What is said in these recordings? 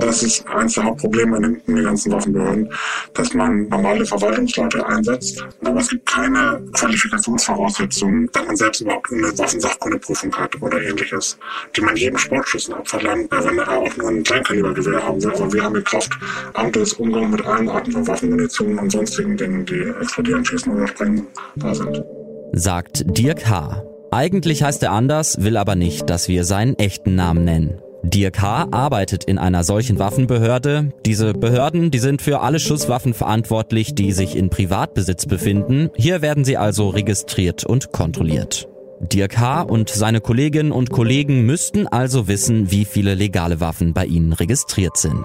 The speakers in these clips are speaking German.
Das ist eines der Hauptprobleme in den, ganzen Waffenbehörden, dass man normale Verwaltungsleute einsetzt, aber es gibt keine Qualifikationsvoraussetzungen, dass man selbst überhaupt eine Waffensachkundeprüfung hat oder ähnliches, die man jedem Sportschützen abverlangt, wenn er auch nur ein Kleinkalibergewehr haben will. Aber wir haben die Kraft, Amtes Umgang mit allen Arten von Waffen, Munition und sonstigen Dingen, die explodieren, schießen oder sprengen, da sind. Sagt Dirk H. Eigentlich heißt er anders, will aber nicht, dass wir seinen echten Namen nennen. Dirk H. arbeitet in einer solchen Waffenbehörde. Diese Behörden, die sind für alle Schusswaffen verantwortlich, die sich in Privatbesitz befinden. Hier werden sie also registriert und kontrolliert. Dirk H. und seine Kolleginnen und Kollegen müssten also wissen, wie viele legale Waffen bei ihnen registriert sind.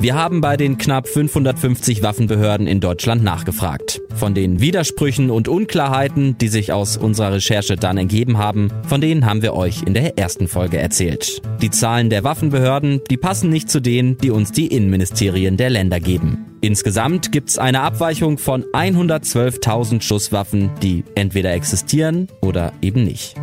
Wir haben bei den knapp 550 Waffenbehörden in Deutschland nachgefragt. Von den Widersprüchen und Unklarheiten, die sich aus unserer Recherche dann ergeben haben, von denen haben wir euch in der ersten Folge erzählt. Die Zahlen der Waffenbehörden, die passen nicht zu denen, die uns die Innenministerien der Länder geben. Insgesamt gibt es eine Abweichung von 112.000 Schusswaffen, die entweder existieren oder eben nicht.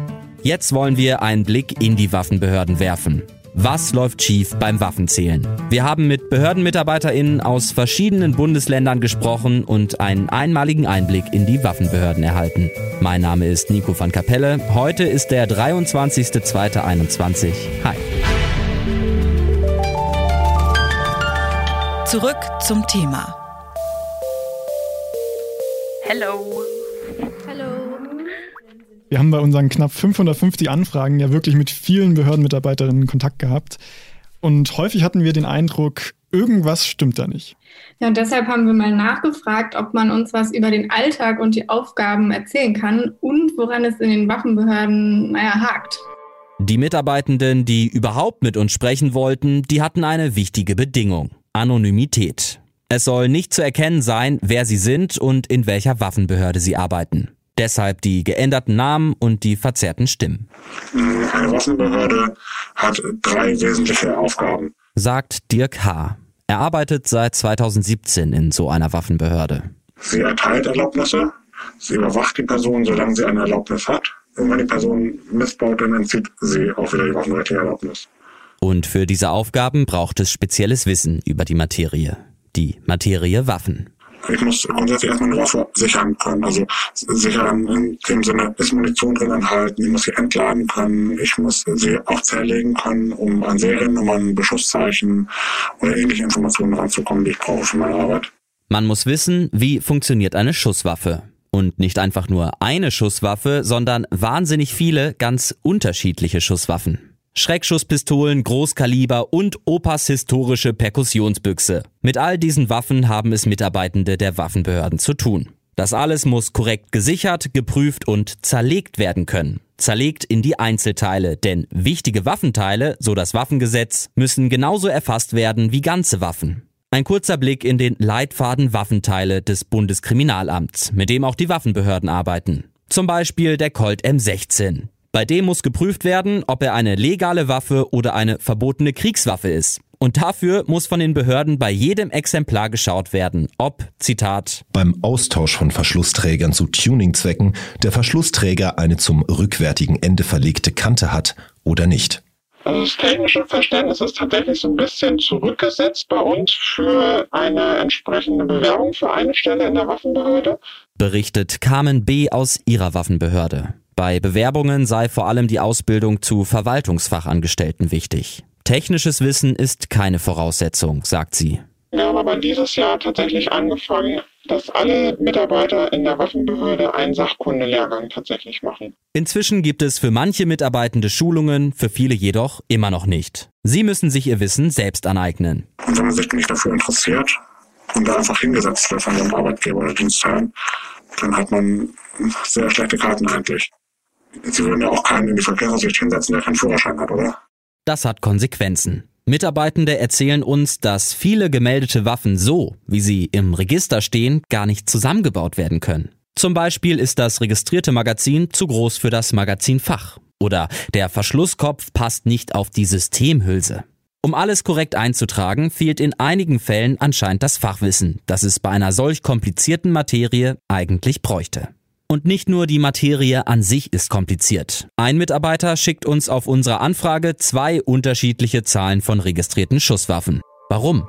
Jetzt wollen wir einen Blick in die Waffenbehörden werfen. Was läuft schief beim Waffenzählen? Wir haben mit BehördenmitarbeiterInnen aus verschiedenen Bundesländern gesprochen und einen einmaligen Einblick in die Waffenbehörden erhalten. Mein Name ist Nico van Kapelle. Heute ist der 23.02.21. Hi. Zurück zum Thema. Hello. Hallo. Wir haben bei unseren knapp 550 Anfragen ja wirklich mit vielen Behördenmitarbeiterinnen Kontakt gehabt. Und häufig hatten wir den Eindruck, irgendwas stimmt da nicht. Ja, und deshalb haben wir mal nachgefragt, ob man uns was über den Alltag und die Aufgaben erzählen kann und woran es in den Waffenbehörden, naja, hakt. Die Mitarbeitenden, die überhaupt mit uns sprechen wollten, die hatten eine wichtige Bedingung. Anonymität. Es soll nicht zu erkennen sein, wer sie sind und in welcher Waffenbehörde sie arbeiten. Deshalb die geänderten Namen und die verzerrten Stimmen. Eine Waffenbehörde hat drei wesentliche Aufgaben. Sagt Dirk H. Er arbeitet seit 2017 in so einer Waffenbehörde. Sie erteilt Erlaubnisse, sie überwacht die Person, solange sie eine Erlaubnis hat. Und wenn die Person missbaut, dann entzieht sie auch wieder die waffenrechtliche Erlaubnis. Und für diese Aufgaben braucht es spezielles Wissen über die Materie. Die Materie Waffen. Ich muss grundsätzlich erstmal eine Waffe sichern können. Also sichern in dem Sinne, ist Munition drin enthalten, ich muss sie entladen können, ich muss sie auch zerlegen können, um an Seriennummern, Beschusszeichen oder ähnliche Informationen ranzukommen, die ich brauche für meine Arbeit. Man muss wissen, wie funktioniert eine Schusswaffe. Und nicht einfach nur eine Schusswaffe, sondern wahnsinnig viele ganz unterschiedliche Schusswaffen. Schreckschusspistolen, Großkaliber und Opas historische Perkussionsbüchse. Mit all diesen Waffen haben es Mitarbeitende der Waffenbehörden zu tun. Das alles muss korrekt gesichert, geprüft und zerlegt werden können. Zerlegt in die Einzelteile, denn wichtige Waffenteile, so das Waffengesetz, müssen genauso erfasst werden wie ganze Waffen. Ein kurzer Blick in den Leitfaden Waffenteile des Bundeskriminalamts, mit dem auch die Waffenbehörden arbeiten. Zum Beispiel der Colt M16. Bei dem muss geprüft werden, ob er eine legale Waffe oder eine verbotene Kriegswaffe ist. Und dafür muss von den Behörden bei jedem Exemplar geschaut werden, ob, Zitat, beim Austausch von Verschlussträgern zu Tuningzwecken der Verschlussträger eine zum rückwärtigen Ende verlegte Kante hat oder nicht. Also das technische Verständnis ist tatsächlich so ein bisschen zurückgesetzt bei uns für eine entsprechende Bewerbung für eine Stelle in der Waffenbehörde. berichtet Carmen B. aus ihrer Waffenbehörde. Bei Bewerbungen sei vor allem die Ausbildung zu Verwaltungsfachangestellten wichtig. Technisches Wissen ist keine Voraussetzung, sagt sie. Wir haben aber dieses Jahr tatsächlich angefangen, dass alle Mitarbeiter in der Waffenbehörde einen Sachkundelehrgang tatsächlich machen. Inzwischen gibt es für manche Mitarbeitende Schulungen, für viele jedoch immer noch nicht. Sie müssen sich ihr Wissen selbst aneignen. Und wenn man sich nicht dafür interessiert und da einfach hingesetzt wird von einem Arbeitgeber oder Dienstherrn, dann hat man sehr schlechte Karten eigentlich. Sie würden ja auch keinen in die Verkehrsaufsicht hinsetzen, der keinen Führerschein hat, oder? Das hat Konsequenzen. Mitarbeitende erzählen uns, dass viele gemeldete Waffen so, wie sie im Register stehen, gar nicht zusammengebaut werden können. Zum Beispiel ist das registrierte Magazin zu groß für das Magazinfach. Oder der Verschlusskopf passt nicht auf die Systemhülse. Um alles korrekt einzutragen, fehlt in einigen Fällen anscheinend das Fachwissen, das es bei einer solch komplizierten Materie eigentlich bräuchte. Und nicht nur die Materie an sich ist kompliziert. Ein Mitarbeiter schickt uns auf unsere Anfrage zwei unterschiedliche Zahlen von registrierten Schusswaffen. Warum?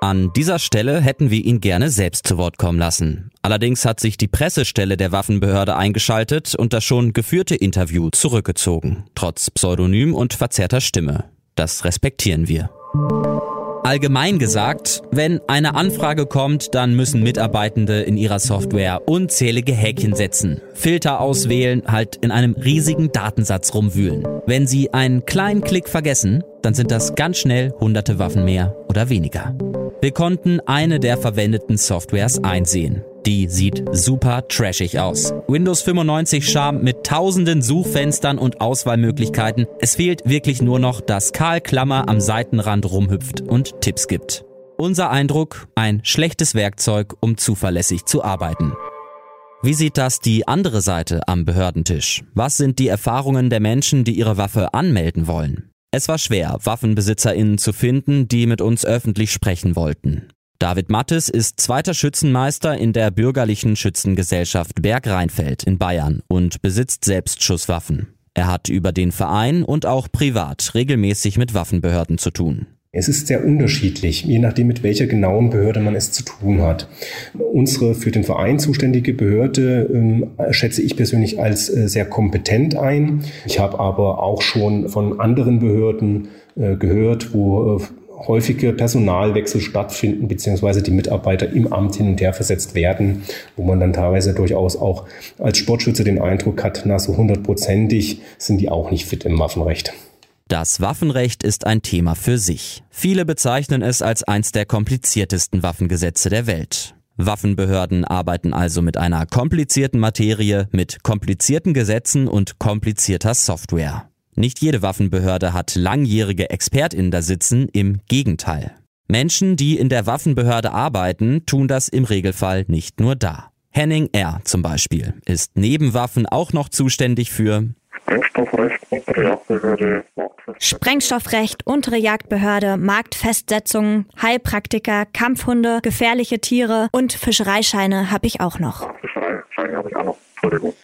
An dieser Stelle hätten wir ihn gerne selbst zu Wort kommen lassen. Allerdings hat sich die Pressestelle der Waffenbehörde eingeschaltet und das schon geführte Interview zurückgezogen, trotz Pseudonym und verzerrter Stimme. Das respektieren wir. Allgemein gesagt, wenn eine Anfrage kommt, dann müssen Mitarbeitende in ihrer Software unzählige Häkchen setzen, Filter auswählen, halt in einem riesigen Datensatz rumwühlen. Wenn sie einen kleinen Klick vergessen, dann sind das ganz schnell hunderte Waffen mehr oder weniger. Wir konnten eine der verwendeten Softwares einsehen. Die sieht super trashig aus. Windows 95 Charme mit tausenden Suchfenstern und Auswahlmöglichkeiten. Es fehlt wirklich nur noch, dass Karl Klammer am Seitenrand rumhüpft und Tipps gibt. Unser Eindruck, ein schlechtes Werkzeug, um zuverlässig zu arbeiten. Wie sieht das die andere Seite am Behördentisch? Was sind die Erfahrungen der Menschen, die ihre Waffe anmelden wollen? Es war schwer, Waffenbesitzerinnen zu finden, die mit uns öffentlich sprechen wollten. David Mattes ist zweiter Schützenmeister in der bürgerlichen Schützengesellschaft Bergrheinfeld in Bayern und besitzt selbst Schusswaffen. Er hat über den Verein und auch privat regelmäßig mit Waffenbehörden zu tun. Es ist sehr unterschiedlich, je nachdem, mit welcher genauen Behörde man es zu tun hat. Unsere für den Verein zuständige Behörde ähm, schätze ich persönlich als äh, sehr kompetent ein. Ich habe aber auch schon von anderen Behörden äh, gehört, wo äh, häufige Personalwechsel stattfinden, beziehungsweise die Mitarbeiter im Amt hin und her versetzt werden, wo man dann teilweise durchaus auch als Sportschütze den Eindruck hat, na so hundertprozentig sind die auch nicht fit im Waffenrecht. Das Waffenrecht ist ein Thema für sich. Viele bezeichnen es als eins der kompliziertesten Waffengesetze der Welt. Waffenbehörden arbeiten also mit einer komplizierten Materie, mit komplizierten Gesetzen und komplizierter Software. Nicht jede Waffenbehörde hat langjährige ExpertInnen da sitzen, im Gegenteil. Menschen, die in der Waffenbehörde arbeiten, tun das im Regelfall nicht nur da. Henning R. zum Beispiel ist neben Waffen auch noch zuständig für Sprengstoffrecht, untere Jagdbehörde, Sprengstoffrecht, untere Jagdbehörde, Marktfestsetzungen, Heilpraktiker, Kampfhunde, gefährliche Tiere und Fischereischeine habe ich auch noch. Fischereischeine habe ich auch noch. Entschuldigung.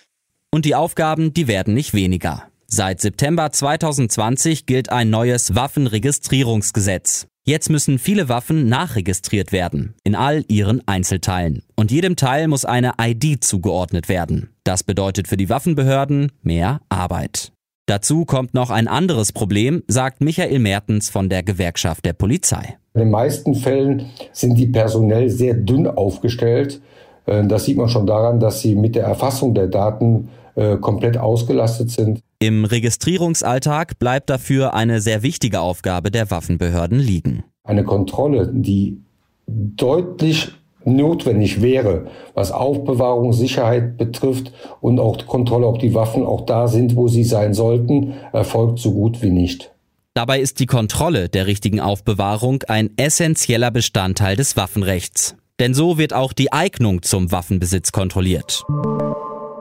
Und die Aufgaben, die werden nicht weniger. Seit September 2020 gilt ein neues Waffenregistrierungsgesetz. Jetzt müssen viele Waffen nachregistriert werden, in all ihren Einzelteilen. Und jedem Teil muss eine ID zugeordnet werden. Das bedeutet für die Waffenbehörden mehr Arbeit. Dazu kommt noch ein anderes Problem, sagt Michael Mertens von der Gewerkschaft der Polizei. In den meisten Fällen sind die personell sehr dünn aufgestellt. Äh, das sieht man schon daran, dass sie mit der Erfassung der Daten äh, komplett ausgelastet sind. Im Registrierungsalltag bleibt dafür eine sehr wichtige Aufgabe der Waffenbehörden liegen. Eine Kontrolle, die deutlich notwendig wäre, was Aufbewahrung, Sicherheit betrifft und auch Kontrolle, ob die Waffen auch da sind, wo sie sein sollten, erfolgt so gut wie nicht. Dabei ist die Kontrolle der richtigen Aufbewahrung ein essentieller Bestandteil des Waffenrechts. Denn so wird auch die Eignung zum Waffenbesitz kontrolliert.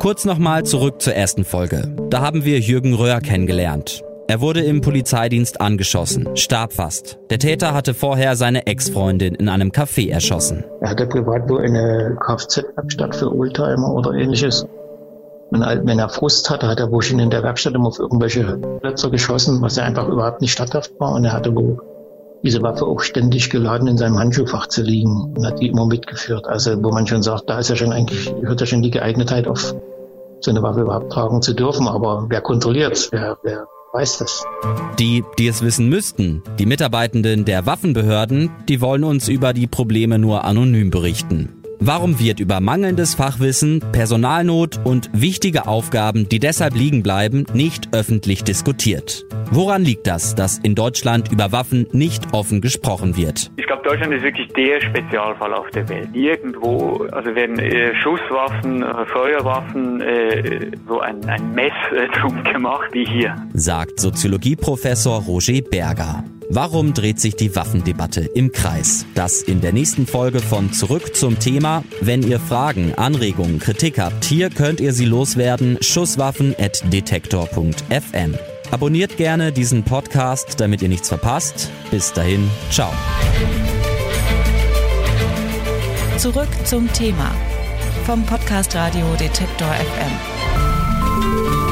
Kurz nochmal zurück zur ersten Folge. Da haben wir Jürgen Röhr kennengelernt. Er wurde im Polizeidienst angeschossen, starb fast. Der Täter hatte vorher seine Ex-Freundin in einem Café erschossen. Er hatte privat wohl eine Kfz-Werkstatt für Oldtimer oder ähnliches. Wenn er Frust hatte, hat er wohl schon in der Werkstatt immer auf irgendwelche Plätze geschossen, was ja einfach überhaupt nicht statthaft war. Und er hatte wohl diese Waffe auch ständig geladen in seinem Handschuhfach zu liegen und hat die immer mitgeführt. Also wo man schon sagt, da ist ja schon eigentlich, hört ja schon die Geeignetheit auf so eine Waffe überhaupt tragen zu dürfen. Aber wer kontrolliert Wer, wer weiß das? Die, die es wissen müssten, die Mitarbeitenden der Waffenbehörden, die wollen uns über die Probleme nur anonym berichten. Warum wird über mangelndes Fachwissen, Personalnot und wichtige Aufgaben, die deshalb liegen bleiben, nicht öffentlich diskutiert? Woran liegt das, dass in Deutschland über Waffen nicht offen gesprochen wird? Ich glaube, Deutschland ist wirklich der Spezialfall auf der Welt. Irgendwo, also werden äh, Schusswaffen, äh, Feuerwaffen, äh, so ein, ein Mess äh, drum gemacht wie hier. Sagt Soziologieprofessor Roger Berger. Warum dreht sich die Waffendebatte im Kreis? Das in der nächsten Folge von Zurück zum Thema. Wenn ihr Fragen, Anregungen, Kritik habt, hier könnt ihr sie loswerden. Schusswaffen.detektor.fm. Abonniert gerne diesen Podcast, damit ihr nichts verpasst. Bis dahin, ciao. Zurück zum Thema vom Podcast Radio Detektor FM.